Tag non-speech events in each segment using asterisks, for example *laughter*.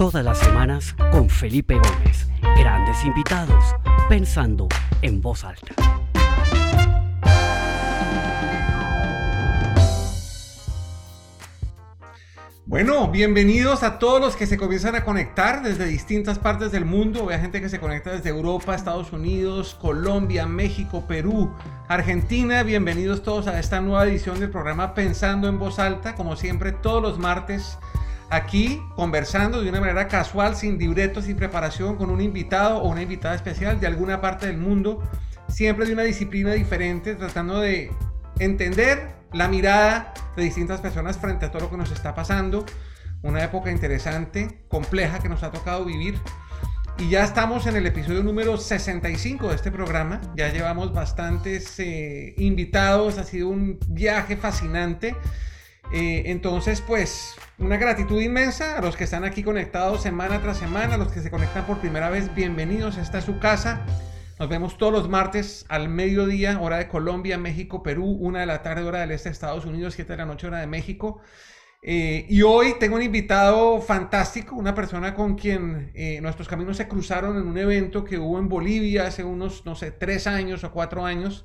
Todas las semanas con Felipe Gómez. Grandes invitados, pensando en voz alta. Bueno, bienvenidos a todos los que se comienzan a conectar desde distintas partes del mundo. Vea gente que se conecta desde Europa, Estados Unidos, Colombia, México, Perú, Argentina. Bienvenidos todos a esta nueva edición del programa Pensando en Voz Alta. Como siempre, todos los martes aquí conversando de una manera casual, sin libreto, sin preparación, con un invitado o una invitada especial de alguna parte del mundo. Siempre de una disciplina diferente, tratando de entender la mirada de distintas personas frente a todo lo que nos está pasando. Una época interesante, compleja que nos ha tocado vivir. Y ya estamos en el episodio número 65 de este programa. Ya llevamos bastantes eh, invitados. Ha sido un viaje fascinante. Eh, entonces, pues, una gratitud inmensa a los que están aquí conectados semana tras semana, a los que se conectan por primera vez. Bienvenidos. Esta es su casa. Nos vemos todos los martes al mediodía, hora de Colombia, México, Perú, una de la tarde, hora del este de Estados Unidos, siete de la noche, hora de México. Eh, y hoy tengo un invitado fantástico, una persona con quien eh, nuestros caminos se cruzaron en un evento que hubo en Bolivia hace unos, no sé, tres años o cuatro años.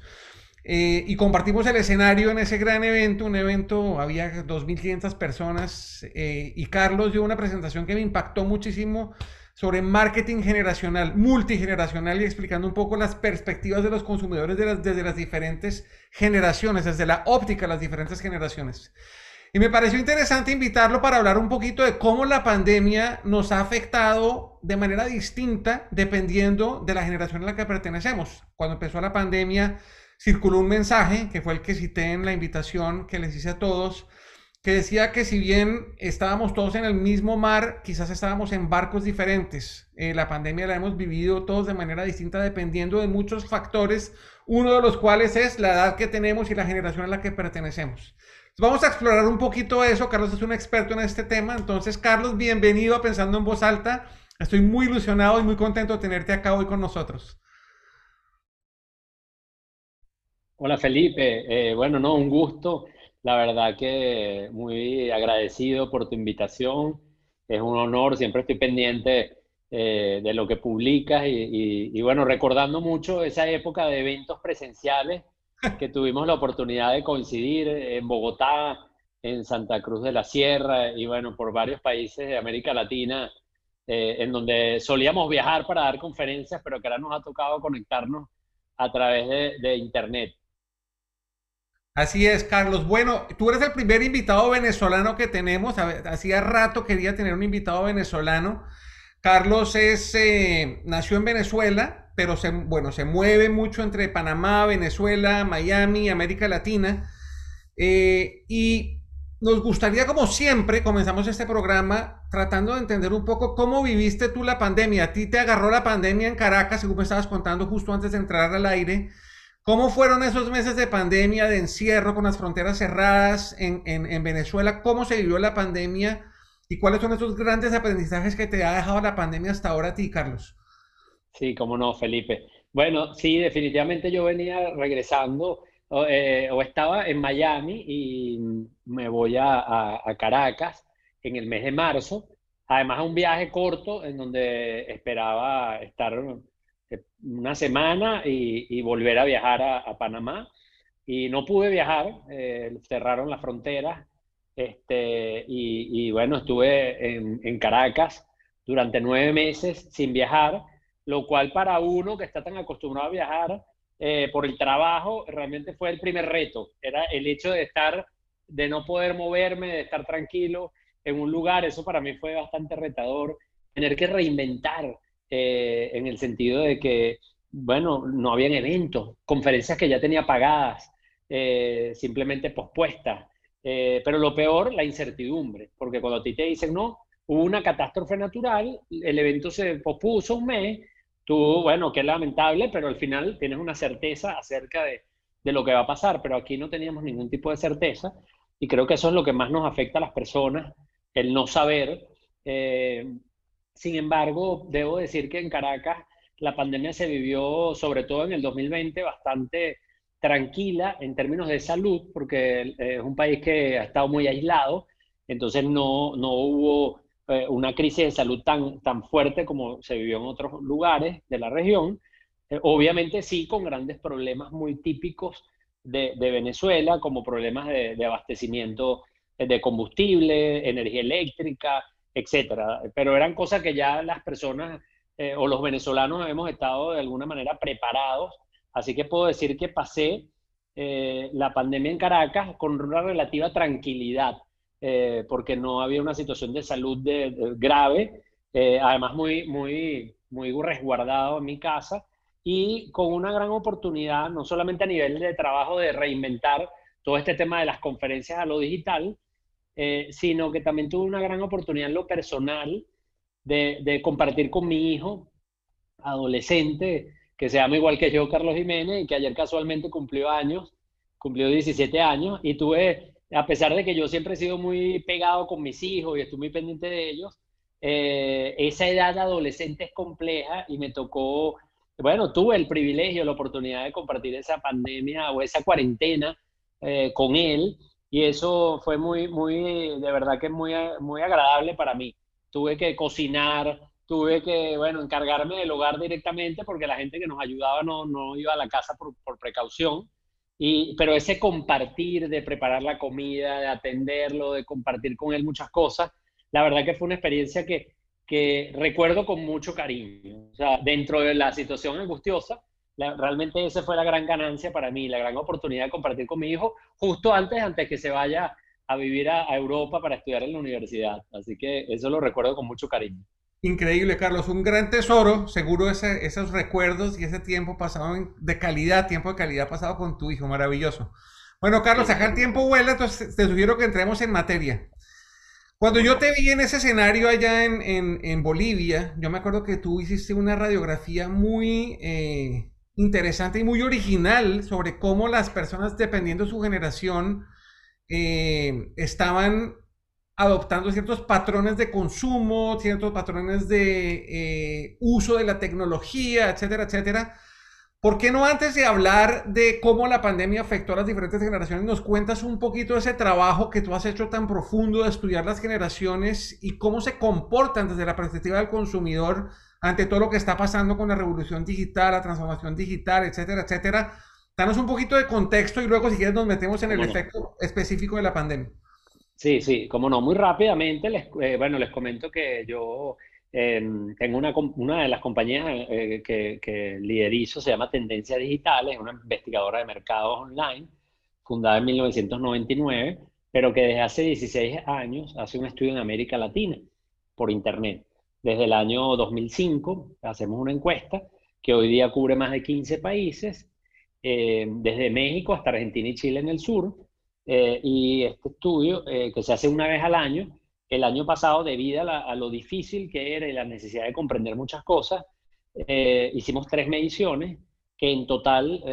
Eh, y compartimos el escenario en ese gran evento, un evento, había 2.500 personas y Carlos dio una presentación que me impactó muchísimo sobre marketing generacional, multigeneracional y explicando un poco las perspectivas de los consumidores desde las diferentes generaciones, desde la óptica de las diferentes generaciones. Y me pareció interesante invitarlo para hablar un poquito de cómo la pandemia nos ha afectado de manera distinta dependiendo de la generación a la que pertenecemos. Cuando empezó la pandemia, circuló un mensaje, que fue el que cité en la invitación que les hice a todos, que decía que si bien estábamos todos en el mismo mar, quizás estábamos en barcos diferentes. Eh, la pandemia la hemos vivido todos de manera distinta dependiendo de muchos factores, uno de los cuales es la edad que tenemos y la generación a la que pertenecemos. vamos a explorar un poquito eso. Carlos es un experto en este tema. Entonces, Carlos, bienvenido a Pensando en Voz Alta. Estoy muy ilusionado y muy contento de tenerte acá hoy con nosotros. Hola Felipe, eh, bueno, no, un gusto. La verdad que muy agradecido por tu invitación. Es un honor, siempre estoy pendiente eh, de lo que publicas y, bueno, recordando mucho esa época de eventos presenciales que tuvimos la oportunidad de coincidir en Bogotá, en Santa Cruz de la Sierra y bueno, por varios países de América Latina, eh, en donde solíamos viajar para dar conferencias, pero que ahora nos ha tocado conectarnos a través de, de Internet. Así es, Carlos. Bueno, tú eres el primer invitado venezolano que tenemos. Hacía rato quería tener un invitado venezolano. Carlos es, eh, nació en Venezuela, pero se, bueno, se mueve mucho entre Panamá, Venezuela, Miami, América Latina. Eh, y nos gustaría, como siempre, comenzamos este programa tratando de entender un poco cómo viviste tú la pandemia. A ti te agarró la pandemia en Caracas, según me estabas contando justo antes de entrar al aire. ¿Cómo fueron esos meses de pandemia, de encierro con las fronteras cerradas en, Venezuela? ¿Cómo se vivió la pandemia? ¿Y cuáles son esos grandes aprendizajes que te ha dejado la pandemia hasta ahora a ti, Carlos? Sí, cómo no, Felipe. Bueno, sí, definitivamente yo venía regresando o, eh, estaba en Miami y me voy a, a Caracas en el mes de marzo. Además, un viaje corto en donde esperaba estar una semana y, volver a viajar a, Panamá. Y no pude viajar, eh, cerraron las fronteras. Este, y, bueno, estuve en, Caracas durante nueve meses sin viajar, lo cual para uno que está tan acostumbrado a viajar eh, por el trabajo, realmente fue el primer reto. Era el hecho de estar, de no poder moverme, de estar tranquilo en un lugar. Eso para mí fue bastante retador. Tener que reinventar eh, en el sentido de que, bueno, no habían eventos, conferencias que ya tenía pagadas, eh, simplemente pospuestas. Eh, pero lo peor, la incertidumbre, porque cuando a ti te dicen, no, hubo una catástrofe natural, el evento se pospuso un mes, tú, bueno, qué lamentable, pero al final tienes una certeza acerca de, de lo que va a pasar, pero aquí no teníamos ningún tipo de certeza y creo que eso es lo que más nos afecta a las personas, el no saber. Sin embargo, debo decir que en Caracas la pandemia se vivió, sobre todo en el 2020, bastante tranquila en términos de salud, porque es un país que ha estado muy aislado, entonces no, no hubo eh, una crisis de salud tan, tan fuerte como se vivió en otros lugares de la región. Eh, obviamente sí, con grandes problemas muy típicos de, Venezuela, como problemas de, abastecimiento de combustible, energía eléctrica, etcétera. Pero eran cosas que ya las personas o los venezolanos hemos estado de alguna manera preparados. Así que puedo decir que pasé la pandemia en Caracas con una relativa tranquilidad eh, porque no había una situación de salud de, grave, eh, además muy, muy, muy resguardado en mi casa y con una gran oportunidad, no solamente a nivel de trabajo de reinventar todo este tema de las conferencias a lo digital, eh, sino que también tuve una gran oportunidad en lo personal de, compartir con mi hijo adolescente, que se llama igual que yo, Carlos Jiménez, y que ayer casualmente cumplió años, cumplió 17 años, y tuve a pesar de que yo siempre he sido muy pegado con mis hijos y estoy muy pendiente de ellos, eh, esa edad adolescente es compleja y me tocó, bueno, tuve el privilegio, la oportunidad de compartir esa pandemia o esa cuarentena eh, con él y eso fue muy, muy, de verdad que muy, muy agradable para mí. Tuve que cocinar, tuve que, bueno, encargarme del hogar directamente porque la gente que nos ayudaba no, no iba a la casa por, por precaución. Y, pero ese compartir, de preparar la comida, de atenderlo, de compartir con él muchas cosas, la verdad que fue una experiencia que, que recuerdo con mucho cariño. O sea, dentro de la situación angustiosa, realmente esa fue la gran ganancia para mí, la gran oportunidad de compartir con mi hijo justo antes, antes que se vaya a vivir a Europa para estudiar en la universidad. Así que eso lo recuerdo con mucho cariño. Increíble, Carlos. Un gran tesoro, seguro esos recuerdos y ese tiempo pasado de calidad, tiempo de calidad pasado con tu hijo, maravilloso. Bueno, Carlos, acá el tiempo vuela, entonces te sugiero que entremos en materia. Cuando yo te vi en ese escenario allá en, Bolivia, yo me acuerdo que tú hiciste una radiografía muy eh, interesante y muy original sobre cómo las personas, dependiendo de su generación, eh, estaban adoptando ciertos patrones de consumo, ciertos patrones de eh, uso de la tecnología, etcétera, etcétera. ¿Por qué no antes de hablar de cómo la pandemia afectó a las diferentes generaciones, nos cuentas un poquito de ese trabajo que tú has hecho tan profundo de estudiar las generaciones y cómo se comportan desde la perspectiva del consumidor ante todo lo que está pasando con la revolución digital, la transformación digital, etcétera, etcétera? Danos un poquito de contexto y luego si quieres nos metemos en el efecto específico de la pandemia. Sí, sí, como no, muy rápidamente, les, eh, bueno, les comento que yo em, tengo una, una, de las compañías eh, que, que, liderizo, se llama Tendencia Digital, es una investigadora de mercados online, fundada en 1999, pero que desde hace 16 años hace un estudio en América Latina por Internet. Desde el año 2005 hacemos una encuesta que hoy día cubre más de 15 países, eh, desde México hasta Argentina y Chile en el sur, eh, y este estudio, eh, que se hace una vez al año, el año pasado, debido a, lo difícil que era y la necesidad de comprender muchas cosas, eh, hicimos tres mediciones que en total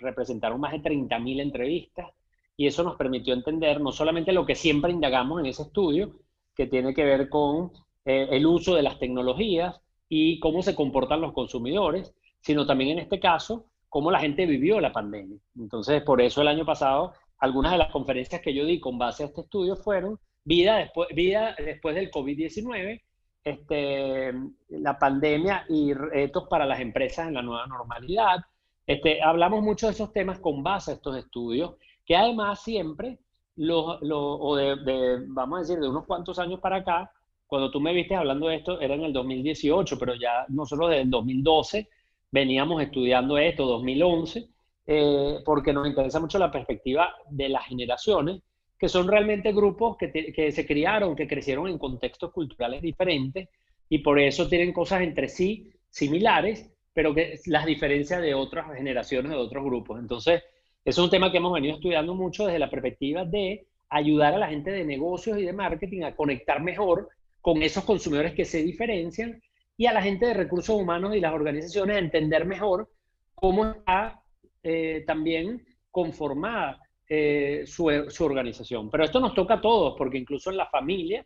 representaron más de 30.000 entrevistas y eso nos permitió entender no solamente lo que siempre indagamos en ese estudio, que tiene que ver con el uso de las tecnologías y cómo se comportan los consumidores, sino también en este caso, cómo la gente vivió la pandemia. Entonces, por eso el año pasado algunas de las conferencias que yo di con base a este estudio fueron vida después, vida después del COVID-19, este, la pandemia y retos para las empresas en la nueva normalidad. Este, hablamos mucho de esos temas con base a estos estudios, que además siempre, lo, o de, vamos a decir, de unos cuantos años para acá, cuando tú me viste hablando de esto, era en el 2018, pero ya nosotros desde el 2012 veníamos estudiando esto, 2011, eh, porque nos interesa mucho la perspectiva de las generaciones, que son realmente grupos que, que, se criaron, que crecieron en contextos culturales diferentes y por eso tienen cosas entre sí similares, pero que las diferencias de otras generaciones, de otros grupos. Entonces, es un tema que hemos venido estudiando mucho desde la perspectiva de ayudar a la gente de negocios y de marketing a conectar mejor con esos consumidores que se diferencian y a la gente de recursos humanos y las organizaciones a entender mejor cómo está eh, también conformada eh, su, su, organización. Pero esto nos toca a todos, porque incluso en la familia,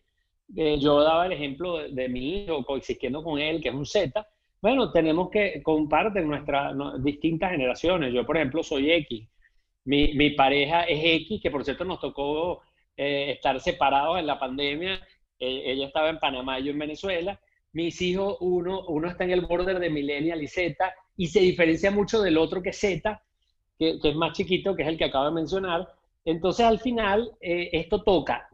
eh, yo daba el ejemplo de, mi hijo coexistiendo con él, que es un Z, bueno, tenemos que compartir nuestras distintas generaciones. Yo, por ejemplo, soy X. Mi, mi pareja es X, que por cierto nos tocó estar separados en la pandemia ella estaba en Panamá yo en Venezuela. Mis hijos, uno, uno está en el border de Millennial y Z y se diferencia mucho del otro que es Z, que, es más chiquito, que es el que acabo de mencionar. Entonces, al final, eh, esto toca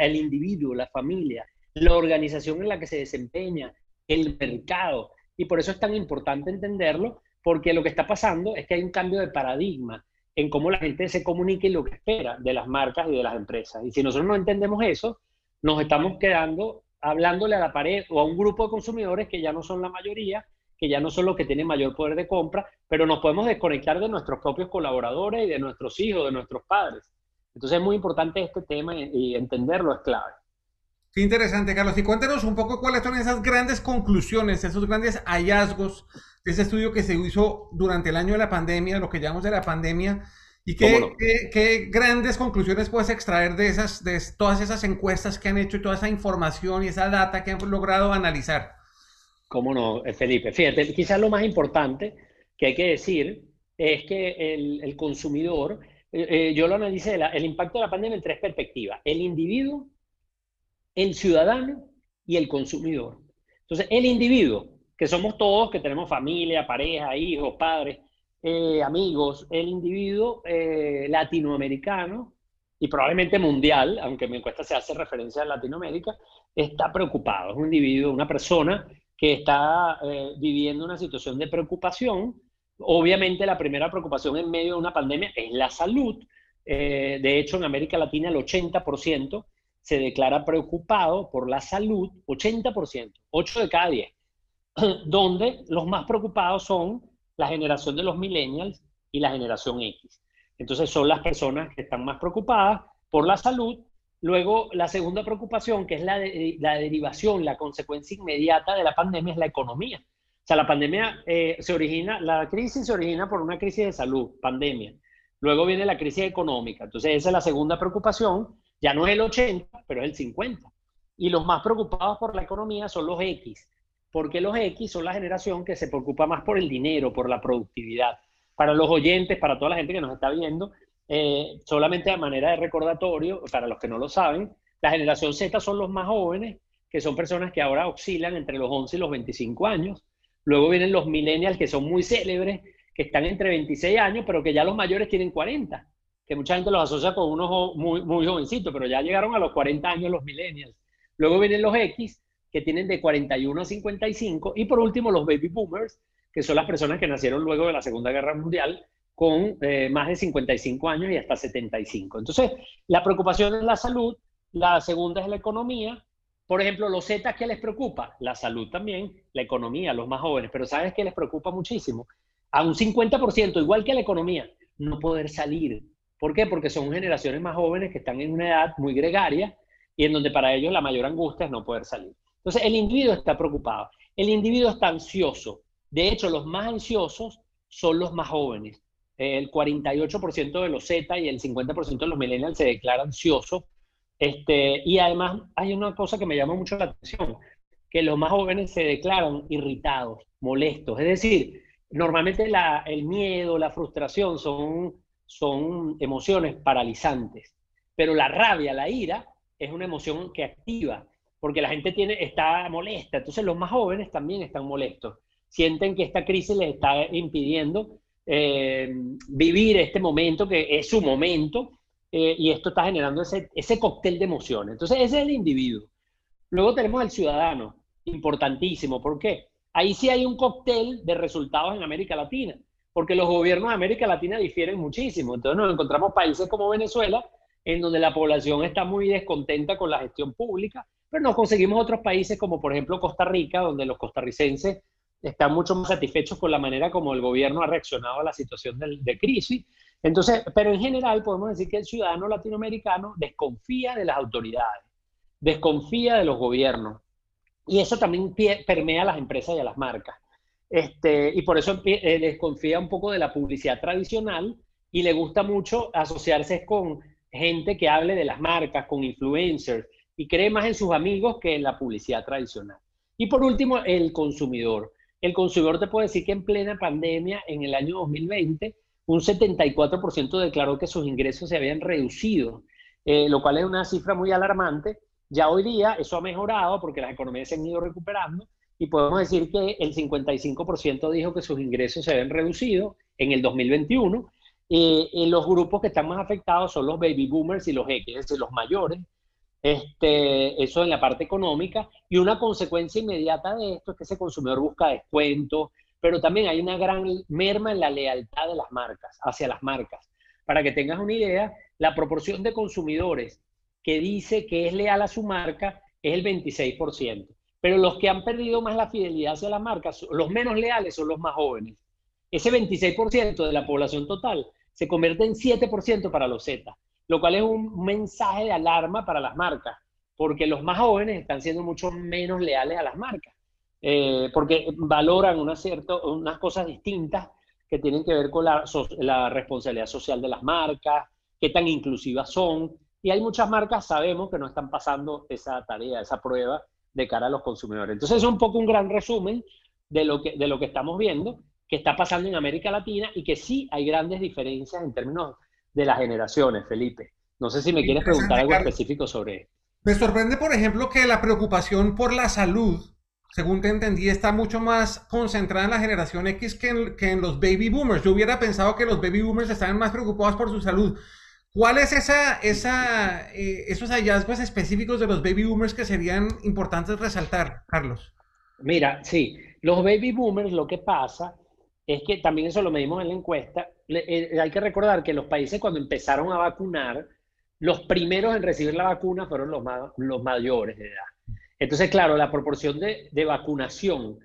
el individuo, la familia, la organización en la que se desempeña, el mercado. Y por eso es tan importante entenderlo, porque lo que está pasando es que hay un cambio de paradigma en cómo la gente se comunica y lo que espera de las marcas y de las empresas. Y si nosotros no entendemos eso, nos estamos quedando hablándole a la pared o a un grupo de consumidores que ya no son la mayoría, que ya no son los que tienen mayor poder de compra, pero nos podemos desconectar de nuestros propios colaboradores y de nuestros hijos, de nuestros padres. Entonces es muy importante este tema y entenderlo es clave. Qué interesante, Carlos. Y cuéntenos un poco cuáles son esas grandes conclusiones, esos grandes hallazgos de ese estudio que se hizo durante el año de la pandemia, lo que llamamos de la pandemia, y qué, qué, grandes conclusiones puedes extraer de, esas, de todas esas encuestas que han hecho y toda esa información y esa data que han logrado analizar. Cómo no, eh, Felipe. Fíjate, quizás lo más importante que hay que decir es que el, el consumidor, eh, eh, yo lo analicé, el impacto de la pandemia en tres perspectivas. El individuo, el ciudadano y el consumidor. Entonces, el individuo, que somos todos, que tenemos familia, pareja, hijos, padres, eh, amigos, el individuo eh, latinoamericano y probablemente mundial, aunque mi encuesta se hace referencia a Latinoamérica, está preocupado. Es un individuo, una persona que está eh, viviendo una situación de preocupación. Obviamente la primera preocupación en medio de una pandemia es la salud. de hecho, en América Latina el 80% se declara preocupado por la salud, 80%, 8 de cada 10, *clears throat* donde los más preocupados son la generación de los millennials y la generación X. Entonces son las personas que están más preocupadas por la salud. Luego, la segunda preocupación, que es la, derivación, la consecuencia inmediata de la pandemia, es la economía. O sea, la pandemia eh, se origina, la crisis se origina por una crisis de salud, pandemia. Luego viene la crisis económica. Entonces, esa es la segunda preocupación. Ya no es el 80, pero es el 50. Y los más preocupados por la economía son los X, porque los X son la generación que se preocupa más por el dinero, por la productividad. Para los oyentes, para toda la gente que nos está viendo, eh, solamente de manera de recordatorio, para los que no lo saben, la generación Z son los más jóvenes, que son personas que ahora oscilan entre los 11 y los 25 años. Luego vienen los millennials, que son muy célebres, que están entre 26 años, pero que ya los mayores tienen 40 que mucha gente los asocia con unos muy, muy jovencitos, pero ya llegaron a los 40 años los millennials. Luego vienen los X, que tienen de 41 a 55, y por último los baby boomers, que son las personas que nacieron luego de la Segunda Guerra Mundial con eh, más de 55 años y hasta 75. Entonces, la preocupación es la salud, la segunda es la economía. Por ejemplo, los Z, ¿qué les preocupa? La salud también, la economía, los más jóvenes. Pero ¿sabes qué les preocupa muchísimo? A un 50%, igual que la economía, no poder salir, ¿Por qué? Porque son generaciones más jóvenes que están en una edad muy gregaria y en donde para ellos la mayor angustia es no poder salir. Entonces, el individuo está preocupado, el individuo está ansioso. De hecho, los más ansiosos son los más jóvenes. El 48% de los Z y el 50% de los millennials se declara ansiosos. Este, y además hay una cosa que me llama mucho la atención, que los más jóvenes se declaran irritados, molestos. Es decir, normalmente el miedo, la frustración son son emociones paralizantes, pero la rabia, la ira, es una emoción que activa, porque la gente tiene, está molesta, entonces los más jóvenes también están molestos, sienten que esta crisis les está impidiendo eh, vivir este momento, que es su momento, eh, y esto está generando ese, ese cóctel de emociones. Entonces ese es el individuo. Luego tenemos el ciudadano, importantísimo, ¿por qué? Ahí sí hay un cóctel de resultados en América Latina porque los gobiernos de América Latina difieren muchísimo. Entonces nos encontramos países como Venezuela, en donde la población está muy descontenta con la gestión pública, pero nos conseguimos otros países como por ejemplo Costa Rica, donde los costarricenses están mucho más satisfechos con la manera como el gobierno ha reaccionado a la situación de, crisis. Entonces, pero en general podemos decir que el ciudadano latinoamericano desconfía de las autoridades, desconfía de los gobiernos. Y eso también permea a las empresas y a las marcas. Este, y por eso eh, desconfía un poco de la publicidad tradicional y le gusta mucho asociarse con gente que hable de las marcas, con influencers, y cree más en sus amigos que en la publicidad tradicional. Y por último, el consumidor. El consumidor te puede decir que en plena pandemia, en el año 2020, un 74% declaró que sus ingresos se habían reducido, eh, lo cual es una cifra muy alarmante Ya hoy día eso ha mejorado porque las economías se han ido recuperando y podemos decir que el 55% dijo que sus ingresos se ven reducidos en el 2021. y los grupos que están más afectados son los baby boomers y los X, es decir, los mayores. Este, eso en la parte económica. Y una consecuencia inmediata de esto es que ese consumidor busca descuentos, pero también hay una gran merma en la lealtad de las marcas, hacia las marcas. Para que tengas una idea, la proporción de consumidores que dice que es leal a su marca es el 26%. Pero los que han perdido más la fidelidad hacia las marcas, los menos leales son los más jóvenes. Ese 26% de la población total se convierte en 7% para los Z, lo cual es un mensaje de alarma para las marcas, porque los más jóvenes están siendo mucho menos leales a las marcas, eh, porque valoran una cierto, unas cosas distintas que tienen que ver con la, la responsabilidad social de las marcas, qué tan inclusivas son. Y hay muchas marcas, sabemos, que no están pasando esa tarea, esa prueba de cara a los consumidores. Entonces es un poco un gran resumen de lo que, de lo que estamos viendo, que está pasando en América Latina y que sí hay grandes diferencias en términos de las generaciones, Felipe. No sé si me quieres preguntar algo específico sobre esto. Me sorprende, por ejemplo, que la preocupación por la salud, según te entendí, está mucho más concentrada en la generación X que en, que en los baby boomers. Yo hubiera pensado que los baby boomers estaban más preocupados por su salud. ¿Cuáles esa, esa, eh, esos hallazgos específicos de los baby boomers que serían importantes resaltar, Carlos? Mira, sí, los baby boomers lo que pasa es que también eso lo medimos en la encuesta. Eh, hay que recordar que los países cuando empezaron a vacunar, los primeros en recibir la vacuna fueron los, los mayores de edad. Entonces, claro, la proporción de, de vacunación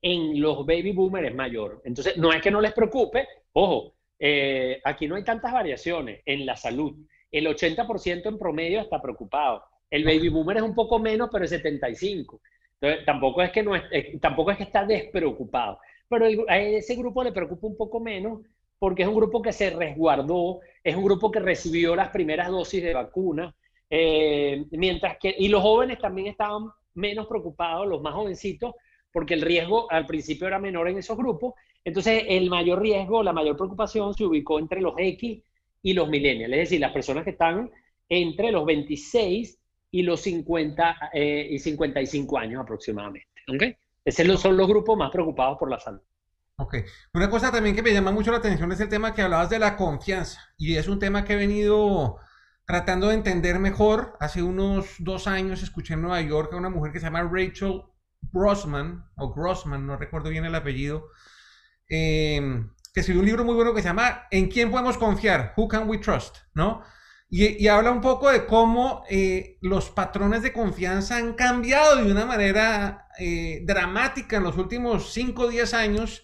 en los baby boomers es mayor. Entonces, no es que no les preocupe, ojo, eh, aquí no hay tantas variaciones en la salud. El 80% en promedio está preocupado. El baby boomer es un poco menos, pero es 75. Entonces, tampoco es que, no es, eh, tampoco es que está despreocupado. Pero a ese grupo le preocupa un poco menos porque es un grupo que se resguardó, es un grupo que recibió las primeras dosis de vacuna, eh, mientras que, y los jóvenes también estaban menos preocupados, los más jovencitos, porque el riesgo al principio era menor en esos grupos, entonces, el mayor riesgo, la mayor preocupación se ubicó entre los X y los millennials, es decir, las personas que están entre los 26 y los 50 eh, y 55 años aproximadamente. ¿okay? Esos son los grupos más preocupados por la salud. Ok. Una cosa también que me llama mucho la atención es el tema que hablabas de la confianza. Y es un tema que he venido tratando de entender mejor. Hace unos dos años escuché en Nueva York a una mujer que se llama Rachel Grossman, o Grossman, no recuerdo bien el apellido, Em, que escribió un libro muy bueno que se llama ¿En quién podemos confiar? Who can we trust? ¿No? Y, habla un poco de cómo eh, los patrones de confianza han cambiado de una manera eh, dramática en los últimos 5 o 10 años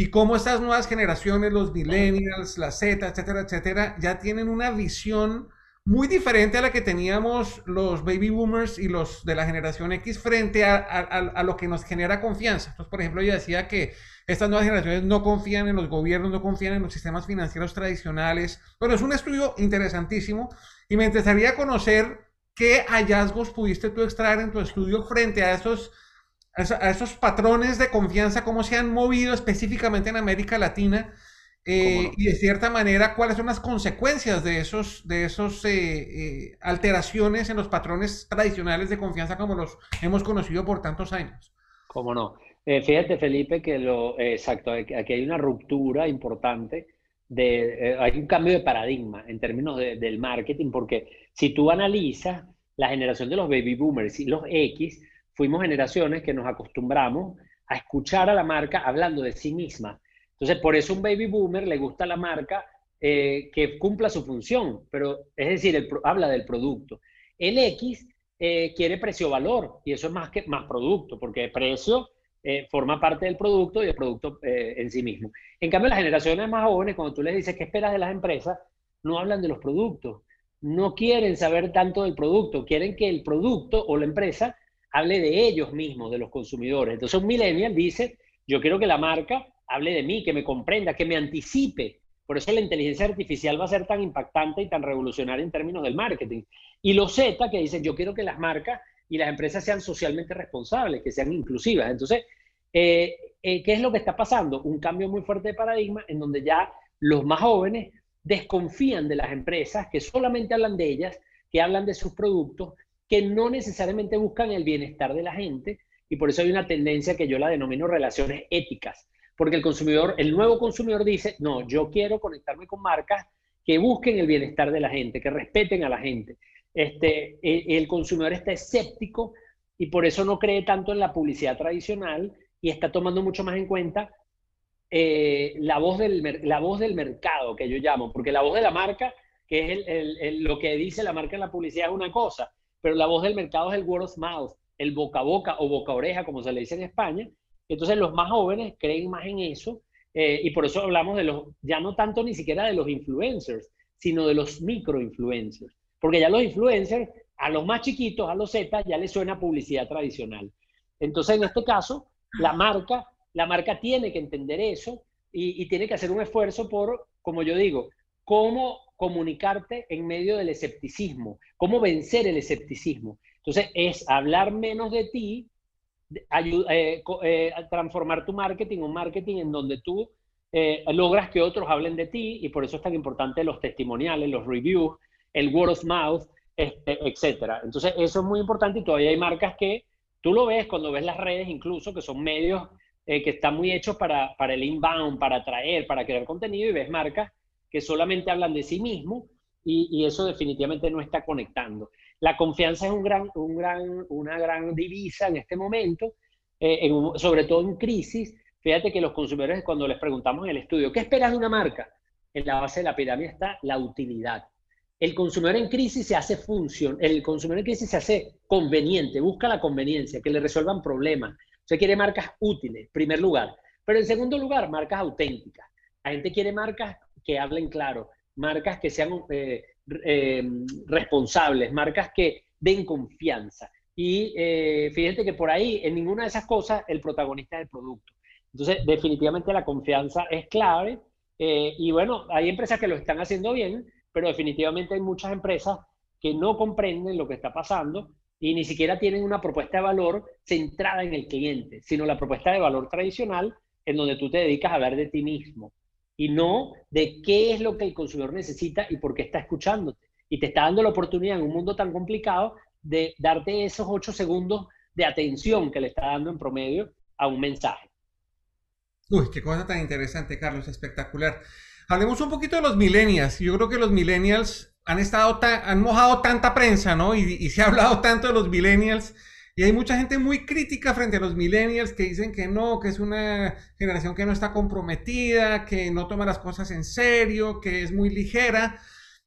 y cómo estas nuevas generaciones, los millennials, la Z, etcétera, etcétera, ya tienen una visión muy diferente a la que teníamos los baby boomers y los de la generación X frente a, a lo que nos genera confianza. Entonces, por ejemplo, yo decía que estas nuevas generaciones no confían en los gobiernos, no confían en los sistemas financieros tradicionales. Bueno, es un estudio interesantísimo y me interesaría conocer qué hallazgos pudiste tú extraer en tu estudio frente a esos, a esos patrones de confianza, cómo se han movido específicamente en América Latina. Eh, y de cierta manera, ¿cuáles son las consecuencias de esos, de esos eh, eh, alteraciones en los patrones tradicionales de confianza como los hemos conocido por tantos años? Cómo no. Eh, fíjate, Felipe, que lo exacto, aquí hay una ruptura importante, de, eh, hay un cambio de paradigma en términos del marketing, porque si tú analizas la generación de los baby boomers y los X, fuimos generaciones que nos acostumbramos a escuchar a la marca hablando de sí misma. Entonces, por eso un baby boomer le gusta la marca eh, que cumpla su función, pero es decir, habla del producto. El X quiere precio-valor y eso es más que más producto, porque precio eh, forma parte del producto y del producto eh, en sí mismo. En cambio, las generaciones más jóvenes, cuando tú les dices qué esperas de las empresas, no hablan de los productos, no quieren saber tanto del producto, quieren que el producto o la empresa hable de ellos mismos, de los consumidores. Entonces un millennial dice, yo quiero que la marca hable de mí, que me comprenda, que me anticipe. Por eso la inteligencia artificial va a ser tan impactante y tan revolucionaria en términos del marketing. Y los Z que dicen, yo quiero que las marcas y las empresas sean socialmente responsables, que sean inclusivas. Entonces, eh, eh, ¿qué es lo que está pasando? Un cambio muy fuerte de paradigma en donde ya los más jóvenes desconfían de las empresas que solamente hablan de ellas, que hablan de sus productos, que no necesariamente buscan el bienestar de la gente y por eso hay una tendencia que yo la denomino relaciones éticas, porque el consumidor, el nuevo consumidor dice, no, yo quiero conectarme con marcas que busquen el bienestar de la gente, que respeten a la gente. Este, e, el, consumidor está escéptico y por eso no cree tanto en la publicidad tradicional y está tomando mucho más en cuenta eh, la, voz del, la voz del mercado, que yo llamo, porque la voz de la marca, que es el, lo que dice la marca en la publicidad, es una cosa, pero la voz del mercado es el word of mouth, el boca a boca o boca a oreja, como se le dice en España. Entonces los más jóvenes creen más en eso eh, y por eso hablamos de los, ya no tanto ni siquiera de los influencers, sino de los microinfluencers. Porque ya los influencers, a los más chiquitos, a los Z, ya les suena publicidad tradicional. Entonces, en este caso, la marca, la marca tiene que entender eso y, y tiene que hacer un esfuerzo por, como yo digo, cómo comunicarte en medio del escepticismo, cómo vencer el escepticismo. Entonces, es hablar menos de ti, eh, eh, transformar tu marketing, un marketing en donde tú eh, logras que otros hablen de ti y por eso es tan importante los testimoniales, los reviews, el word of mouth, este, etcétera. Entonces, eso es muy importante y todavía hay marcas que tú lo ves cuando ves las redes incluso, que son medios que están muy hechos para, para el inbound, para atraer, para crear contenido y ves marcas que solamente hablan de sí mismo y, eso definitivamente no está conectando. La confianza es un gran, un gran, una gran divisa en este momento, eh, sobre todo en crisis. Fíjate que los consumidores, cuando les preguntamos en el estudio, ¿qué esperas de una marca? En la base de la pirámide está la utilidad. El consumidor en crisis se hace función, el consumidor en crisis se hace conveniente, busca la conveniencia, que le resuelvan problemas. Se quiere marcas útiles, primer lugar. Pero en segundo lugar, marcas auténticas. La gente quiere marcas que hablen claro, marcas que sean eh, eh, responsables, marcas que den confianza. Y eh, fíjate que por ahí, en ninguna de esas cosas, el protagonista es el producto. Entonces, definitivamente la confianza es clave. Eh, y bueno, hay empresas que lo están haciendo bien, pero definitivamente hay muchas empresas que no comprenden lo que está pasando y ni siquiera tienen una propuesta de valor centrada en el cliente, sino la propuesta de valor tradicional en donde tú te dedicas a hablar de ti mismo, y no de qué es lo que el consumidor necesita y por qué está escuchándote. Y te está dando la oportunidad en un mundo tan complicado de darte esos ocho segundos de atención que le está dando en promedio a un mensaje. Uy, qué cosa tan interesante, Carlos, espectacular. Hablemos un poquito de los millennials. Yo creo que los millennials han estado han mojado tanta prensa, ¿no? Y se ha hablado tanto de los millennials y hay mucha gente muy crítica frente a los millennials que dicen que no, que es una generación que no está comprometida, que no toma las cosas en serio, que es muy ligera.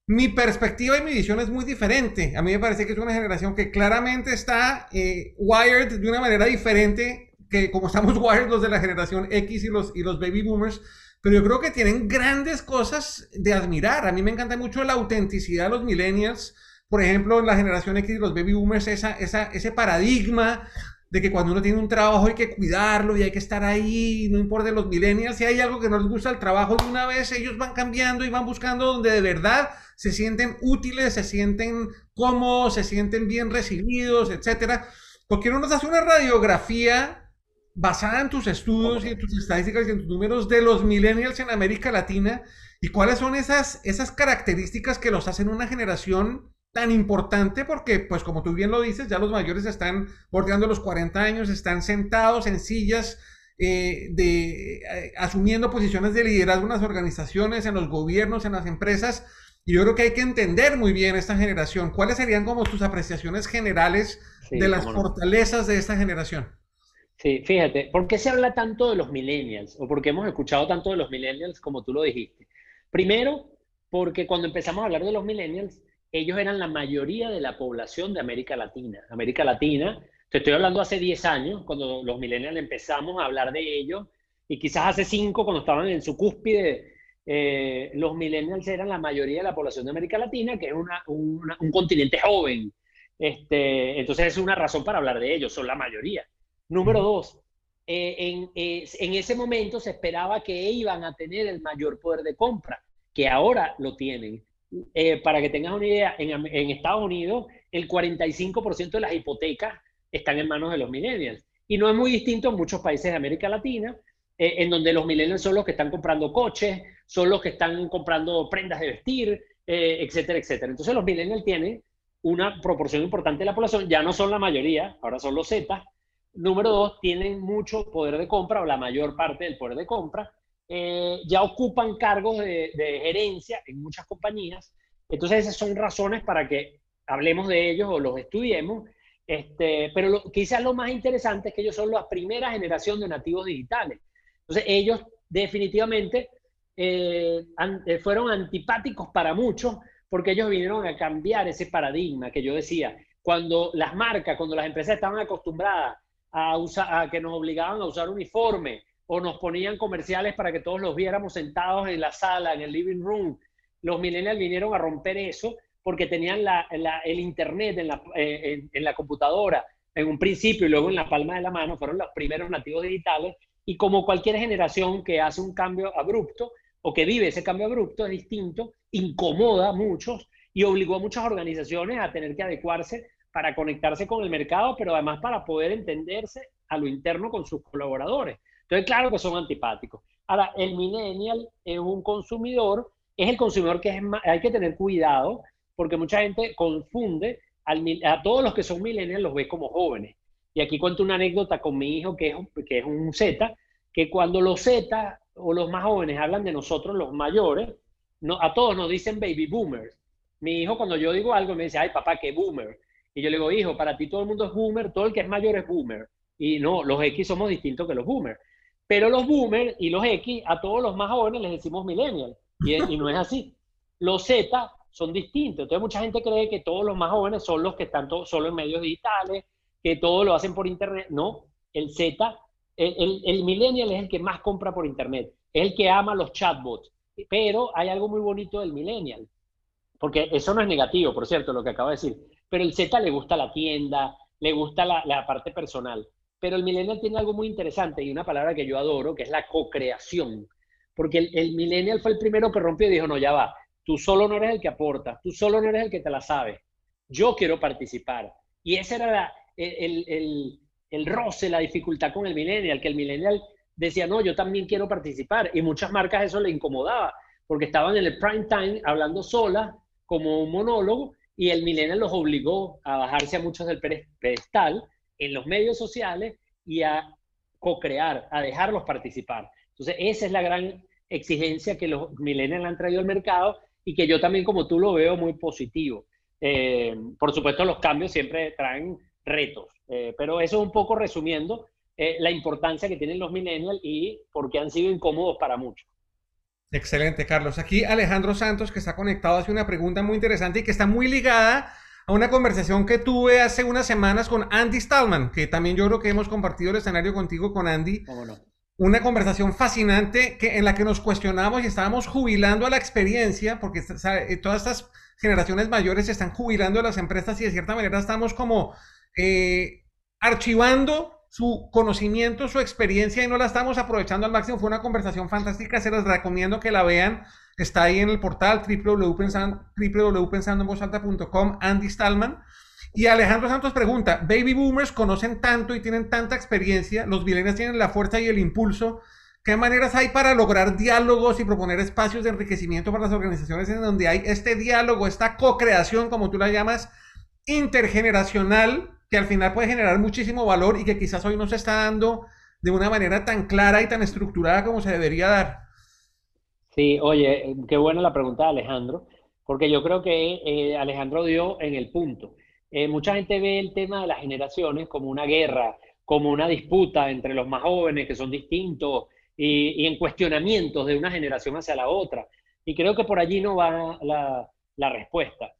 Mi perspectiva y mi visión es muy diferente. A mí me parece que es una generación que claramente está eh, wired de una manera diferente que como estamos *laughs* wired los de la generación X y los, y los baby boomers. Pero yo creo que tienen grandes cosas de admirar. A mí me encanta mucho la autenticidad de los millennials por ejemplo, en la generación X los baby boomers, esa, esa, ese paradigma de que cuando uno tiene un trabajo hay que cuidarlo y hay que estar ahí, no importa los millennials, si hay algo que no les gusta el trabajo de una vez, ellos van cambiando y van buscando donde de verdad se sienten útiles, se sienten cómodos, se sienten bien recibidos, etcétera. Porque no nos hace una radiografía basada en tus estudios y en tus estadísticas y en tus números de los millennials en América Latina y cuáles son esas, esas características que los hacen una generación tan importante porque, pues como tú bien lo dices, ya los mayores están bordeando los 40 años, están sentados en sillas eh, de, eh, asumiendo posiciones de liderazgo en las organizaciones, en los gobiernos, en las empresas. Y yo creo que hay que entender muy bien esta generación. ¿Cuáles serían como tus apreciaciones generales de las fortalezas de esta generación? Sí, fíjate, ¿por qué se habla tanto de los millennials? ¿O por qué hemos escuchado tanto de los millennials como tú lo dijiste? Primero, porque cuando empezamos a hablar de los millennials, ellos eran la mayoría de la población de América Latina. América Latina, te estoy hablando hace 10 años, cuando los millennials empezamos a hablar de ellos, y quizás hace 5, cuando estaban en su cúspide, eh, los millennials eran la mayoría de la población de América Latina, que es un continente joven. Este, entonces es una razón para hablar de ellos, son la mayoría. Número dos, eh, en, eh, en ese momento se esperaba que iban a tener el mayor poder de compra, que ahora lo tienen. Eh, para que tengas una idea, en, Estados Unidos el 45% de las hipotecas están en manos de los millennials. Y no es muy distinto en muchos países de América Latina, eh, en donde los millennials son los que están comprando coches, son los que están comprando prendas de vestir, eh, etcétera, etcétera. Entonces los millennials tienen una proporción importante de la población, ya no son la mayoría, ahora son los Z. Número dos, tienen mucho poder de compra o la mayor parte del poder de compra. Eh, ya ocupan cargos de, gerencia en muchas compañías. Entonces esas son razones para que hablemos de ellos o los estudiemos. Este, pero lo, quizás lo más interesante es que ellos son la primera generación de nativos digitales. Entonces ellos definitivamente eh, eh, fueron antipáticos para muchos porque ellos vinieron a cambiar ese paradigma que yo decía. Cuando las marcas, cuando las empresas estaban acostumbradas a, usar, a que nos obligaban a usar uniforme o nos ponían comerciales para que todos los viéramos sentados en la sala, en el living room, los millennials vinieron a romper eso porque tenían el internet en la, eh, en la computadora en un principio y luego en la palma de la mano, fueron los primeros nativos digitales y como cualquier generación que hace un cambio abrupto, o que vive ese cambio abrupto es distinto, incomoda a muchos y obligó a muchas organizaciones a tener que adecuarse para conectarse con el mercado, pero además para poder entenderse a lo interno con sus colaboradores. Claro que son antipáticos. Ahora, el millennial es un consumidor, es el consumidor que es hay que tener cuidado, porque mucha gente confunde a todos los que son millennials, los ve como jóvenes. Y aquí cuento una anécdota con mi hijo, que es, que es un Z, que cuando los Z o los más jóvenes hablan de nosotros, los mayores, a todos nos dicen baby boomers. Mi hijo cuando yo digo algo me dice, ay papá, qué boomer. Y yo le digo, hijo, para ti todo el mundo es boomer, todo el que es mayor es boomer. Y no, los X somos distintos que los boomers. Pero los boomers y los X, a todos los más jóvenes les decimos millennial. Y, y no es así. Los Z son distintos. Entonces mucha gente cree que todos los más jóvenes son los que están solo en medios digitales, que todo lo hacen por internet. No, el Z el, millennial es el que más compra por internet, es el que ama los chatbots. Pero hay algo muy bonito del millennial, porque eso no es negativo, por cierto, lo que acabo de decir. Pero el Z le gusta la tienda, le gusta la parte personal. Pero el millennial tiene algo muy interesante y una palabra que yo adoro, que es la co-creación. Porque el, el, millennial fue el primero que rompió y dijo, no, ya va, tú solo no eres el que aporta, tú solo no eres el que te la sabe. Yo quiero participar. Y ese era el, el, roce, la dificultad con el millennial, que el millennial decía, no, yo también quiero participar. Y muchas marcas eso le incomodaba, porque estaban en el prime time hablando sola, como un monólogo, y el millennial los obligó a bajarse a muchos del pedestal en los medios sociales y a co-crear, a dejarlos participar. Entonces, esa es la gran exigencia que los millennials han traído al mercado y que yo también, como tú, lo veo muy positivo. Eh, por supuesto, los cambios siempre traen retos. Eh, pero eso es un poco resumiendo eh, la importancia que tienen los millennials y por qué han sido incómodos para muchos. Excelente, Carlos. Aquí Alejandro Santos, que está conectado, hace una pregunta muy interesante y que está muy ligada a una conversación que tuve hace unas semanas con Andy Stallman, que también yo creo que hemos compartido el escenario contigo con Andy. Una conversación fascinante que, en la que nos cuestionamos y estábamos jubilando a la experiencia, porque eh, todas estas generaciones mayores se están jubilando a las empresas y de cierta manera estamos como eh, archivando su conocimiento, su experiencia y no la estamos aprovechando al máximo. Fue una conversación fantástica, se las recomiendo que la vean. Está ahí en el portal www.pensandoenvozalta.com, Andy Stallman. Y Alejandro Santos pregunta, baby boomers conocen tanto y tienen tanta experiencia, los millennials tienen la fuerza y el impulso. ¿Qué maneras hay para lograr diálogos y proponer espacios de enriquecimiento para las organizaciones en donde hay este diálogo, esta co-creación, como tú la llamas, intergeneracional que al final puede generar muchísimo valor y que quizás hoy no se está dando de una manera tan clara y tan estructurada como se debería dar. Sí, oye, qué buena la pregunta de Alejandro, porque yo creo que eh, Alejandro dio en el punto. Eh, mucha gente ve el tema de las generaciones como una guerra, como una disputa entre los más jóvenes que son distintos y, en cuestionamientos de una generación hacia la otra. Y creo que por allí no va la, la respuesta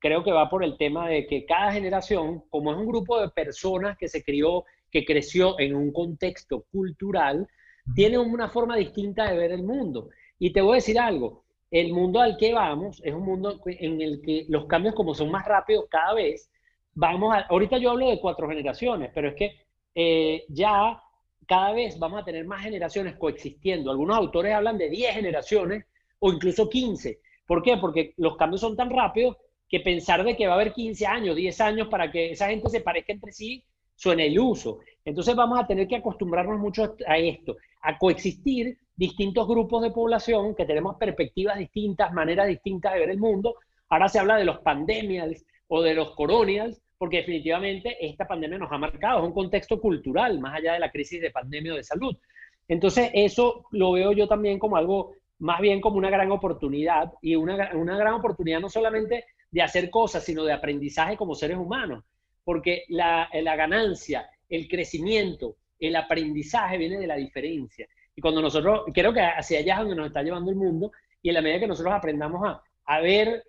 creo que va por el tema de que cada generación, como es un grupo de personas que se crió, que creció en un contexto cultural, tiene una forma distinta de ver el mundo. Y te voy a decir algo, el mundo al que vamos es un mundo en el que los cambios como son más rápidos cada vez, vamos a, ahorita yo hablo de cuatro generaciones, pero es que eh, ya cada vez vamos a tener más generaciones coexistiendo. Algunos autores hablan de 10 generaciones o incluso 15. ¿Por qué? Porque los cambios son tan rápidos que pensar de que va a haber 15 años, 10 años para que esa gente se parezca entre sí suena iluso. Entonces vamos a tener que acostumbrarnos mucho a esto, a coexistir distintos grupos de población que tenemos perspectivas distintas, maneras distintas de ver el mundo. Ahora se habla de los pandemias, o de los colonials, porque definitivamente esta pandemia nos ha marcado, es un contexto cultural, más allá de la crisis de pandemia o de salud. Entonces, eso lo veo yo también como algo, más bien como una gran oportunidad, y una, una gran oportunidad no solamente de hacer cosas, sino de aprendizaje como seres humanos, porque la, la ganancia, el crecimiento, el aprendizaje viene de la diferencia. Y cuando nosotros, creo que hacia allá es donde nos está llevando el mundo, y en la medida que nosotros aprendamos a, a ver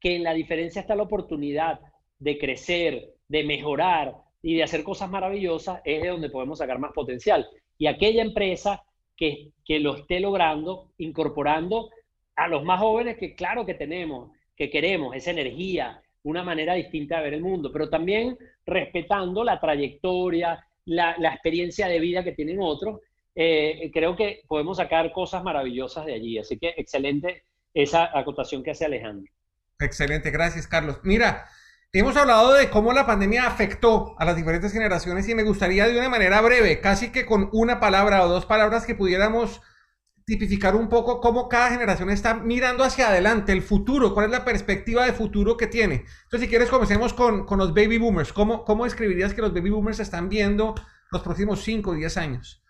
que en la diferencia está la oportunidad de crecer, de mejorar y de hacer cosas maravillosas, es de donde podemos sacar más potencial. Y aquella empresa que, que lo esté logrando, incorporando a los más jóvenes que claro que tenemos, que queremos, esa energía, una manera distinta de ver el mundo, pero también respetando la trayectoria, la, la experiencia de vida que tienen otros, eh, creo que podemos sacar cosas maravillosas de allí. Así que excelente esa acotación que hace Alejandro. Excelente, gracias Carlos. Mira, hemos hablado de cómo la pandemia afectó a las diferentes generaciones y me gustaría de una manera breve, casi que con una palabra o dos palabras que pudiéramos tipificar un poco cómo cada generación está mirando hacia adelante, el futuro, cuál es la perspectiva de futuro que tiene. Entonces, si quieres, comencemos con, con los baby boomers. ¿Cómo, ¿Cómo describirías que los baby boomers están viendo los próximos 5 o 10 años?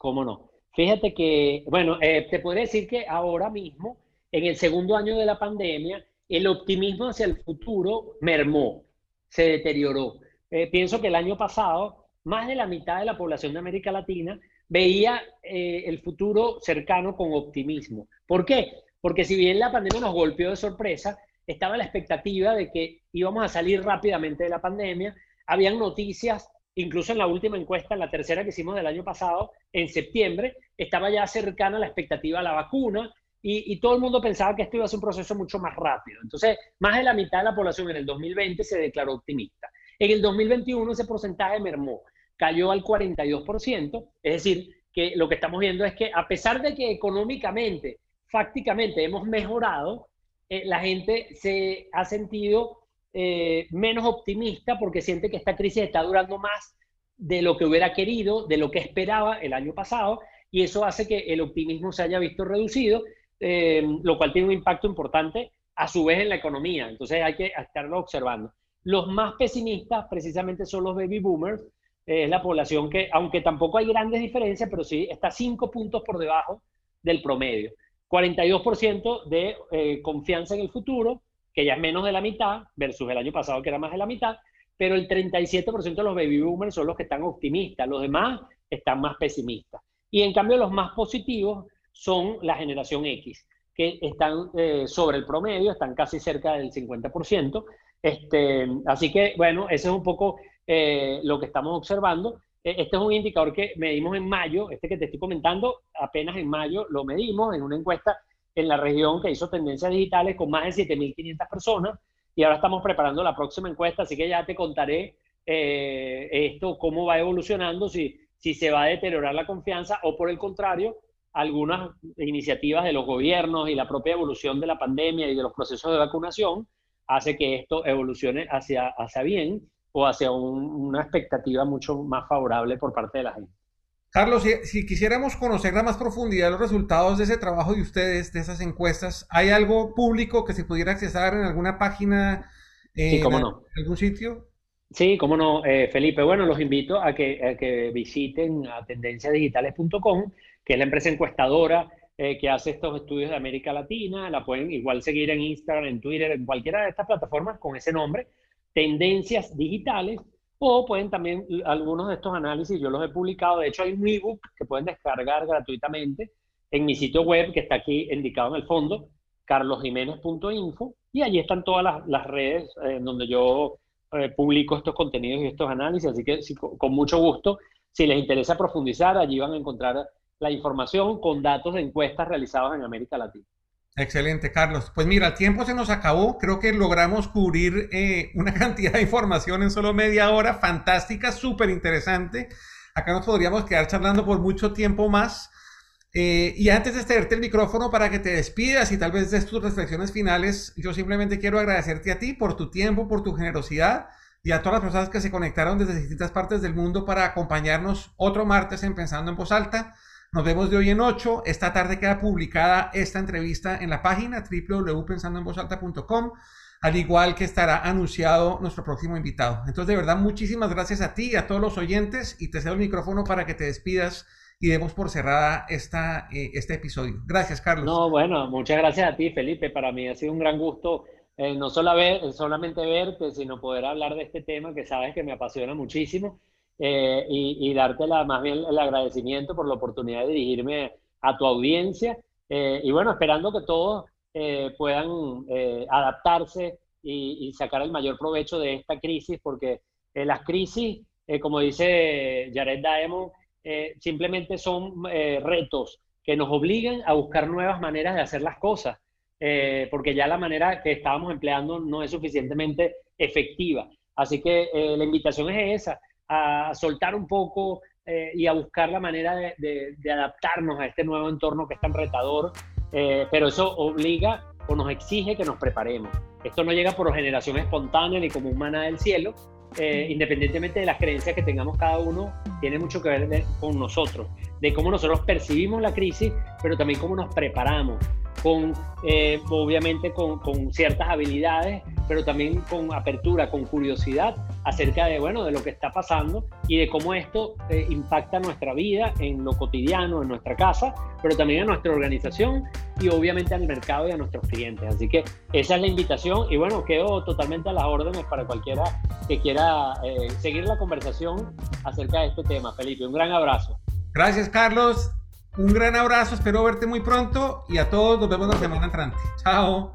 ¿Cómo no? Fíjate que, bueno, eh, te podría decir que ahora mismo, en el segundo año de la pandemia, el optimismo hacia el futuro mermó, se deterioró. Eh, pienso que el año pasado, más de la mitad de la población de América Latina veía eh, el futuro cercano con optimismo. ¿Por qué? Porque si bien la pandemia nos golpeó de sorpresa, estaba la expectativa de que íbamos a salir rápidamente de la pandemia. Habían noticias, incluso en la última encuesta, en la tercera que hicimos del año pasado, en septiembre, estaba ya cercana la expectativa a la vacuna y, y, todo el mundo pensaba que esto iba a ser un proceso mucho más rápido. Entonces, más de la mitad de la población en el 2020 se declaró optimista. En el 2021 ese porcentaje mermó cayó al 42%, es decir, que lo que estamos viendo es que a pesar de que económicamente, fácticamente hemos mejorado, eh, la gente se ha sentido eh, menos optimista porque siente que esta crisis está durando más de lo que hubiera querido, de lo que esperaba el año pasado, y eso hace que el optimismo se haya visto reducido, eh, lo cual tiene un impacto importante a su vez en la economía. Entonces hay que estarlo observando. Los más pesimistas precisamente son los baby boomers, es la población que, aunque tampoco hay grandes diferencias, pero sí está cinco puntos por debajo del promedio. 42% de eh, confianza en el futuro, que ya es menos de la mitad, versus el año pasado que era más de la mitad, pero el 37% de los baby boomers son los que están optimistas, los demás están más pesimistas. Y en cambio los más positivos son la generación X, que están eh, sobre el promedio, están casi cerca del 50%. Este, así que, bueno, ese es un poco eh, lo que estamos observando. E, este es un indicador que medimos en mayo, este que te estoy comentando, apenas en mayo lo medimos en una encuesta en la región que hizo tendencias digitales con más de 7.500 personas y ahora estamos preparando la próxima encuesta, así que ya te contaré eh, esto, cómo va evolucionando, si, si se va a deteriorar la confianza o por el contrario, algunas iniciativas de los gobiernos y la propia evolución de la pandemia y de los procesos de vacunación hace que esto evolucione hacia, hacia bien o hacia una expectativa mucho más favorable por parte de la gente. Carlos, si, quisiéramos conocer la más profundidad los resultados de ese trabajo de ustedes, de esas encuestas, ¿hay algo público que se pudiera accesar en alguna página, en algún sitio? Sí, cómo no, eh, Felipe. Bueno, los invito a que, que visiten a tendenciasdigitales.com, que es la empresa encuestadora eh, que hace estos estudios de América Latina. La pueden igual seguir en Instagram, en Twitter, en cualquiera de estas plataformas con ese nombre tendencias digitales o pueden también algunos de estos análisis, yo los he publicado, de hecho hay un ebook que pueden descargar gratuitamente en mi sitio web que está aquí indicado en el fondo, carlosjiménez.info, y allí están todas las, redes eh, donde yo eh, publico estos contenidos y estos análisis, así que con mucho gusto, si les interesa profundizar, allí van a encontrar la información con datos de encuestas realizadas en América Latina. Excelente, Carlos. Pues mira, el tiempo se nos acabó. Creo que logramos cubrir eh, una *laughs* cantidad de información en solo media hora. Fantástica, súper interesante. Acá nos podríamos quedar charlando por mucho tiempo más. Eh, y antes de extenderte el micrófono para que te despidas y tal vez des tus reflexiones finales, yo simplemente quiero agradecerte a ti por tu tiempo, por tu generosidad y a todas las personas que se conectaron desde distintas partes del mundo para acompañarnos otro martes en Pensando en Voz Alta. Nos vemos de hoy en 8. Esta tarde queda publicada esta entrevista en la página www.pensandoenvozalta.com. al igual que estará anunciado nuestro próximo invitado. Entonces, de verdad, muchísimas gracias a ti y a todos los oyentes y te cedo el micrófono para que te despidas y demos por cerrada esta, eh, este episodio. Gracias, Carlos. No, bueno, muchas gracias a ti, Felipe. Para mí ha sido un gran gusto eh, no solo ver, solamente verte, sino poder hablar de este tema que sabes que me apasiona muchísimo eh, y, darte la, más bien el agradecimiento por la oportunidad de dirigirme a tu audiencia. y bueno, esperando que todos eh, puedan eh, adaptarse y, sacar el mayor provecho de esta crisis, porque eh, las crisis, como dice Jared Diamond, simplemente son retos que nos obligan a buscar nuevas maneras de hacer las cosas, porque ya la manera que estábamos empleando no es suficientemente efectiva. Así que la invitación es esa, a soltar un poco y a buscar la manera de, de, adaptarnos a este nuevo entorno que es tan retador eh, pero eso obliga o nos exige que nos preparemos. Esto no llega por generación espontánea ni como un maná del cielo, eh, independientemente de las creencias que tengamos cada uno, tiene mucho que ver con nosotros, de cómo nosotros percibimos la crisis, pero también cómo nos preparamos con, eh, obviamente, con, con, ciertas habilidades, pero también con apertura, con curiosidad acerca de, bueno, de lo que está pasando y de cómo esto eh, impacta nuestra vida en lo cotidiano, en nuestra casa, pero también en nuestra organización y obviamente al mercado y a nuestros clientes. Así que esa es la invitación y bueno, quedo totalmente a las órdenes para cualquiera que quiera eh, seguir la conversación acerca de este tema. Felipe, un gran abrazo. Gracias, Carlos. Un gran abrazo, espero verte muy pronto y a todos nos vemos la semana entrante. Chao.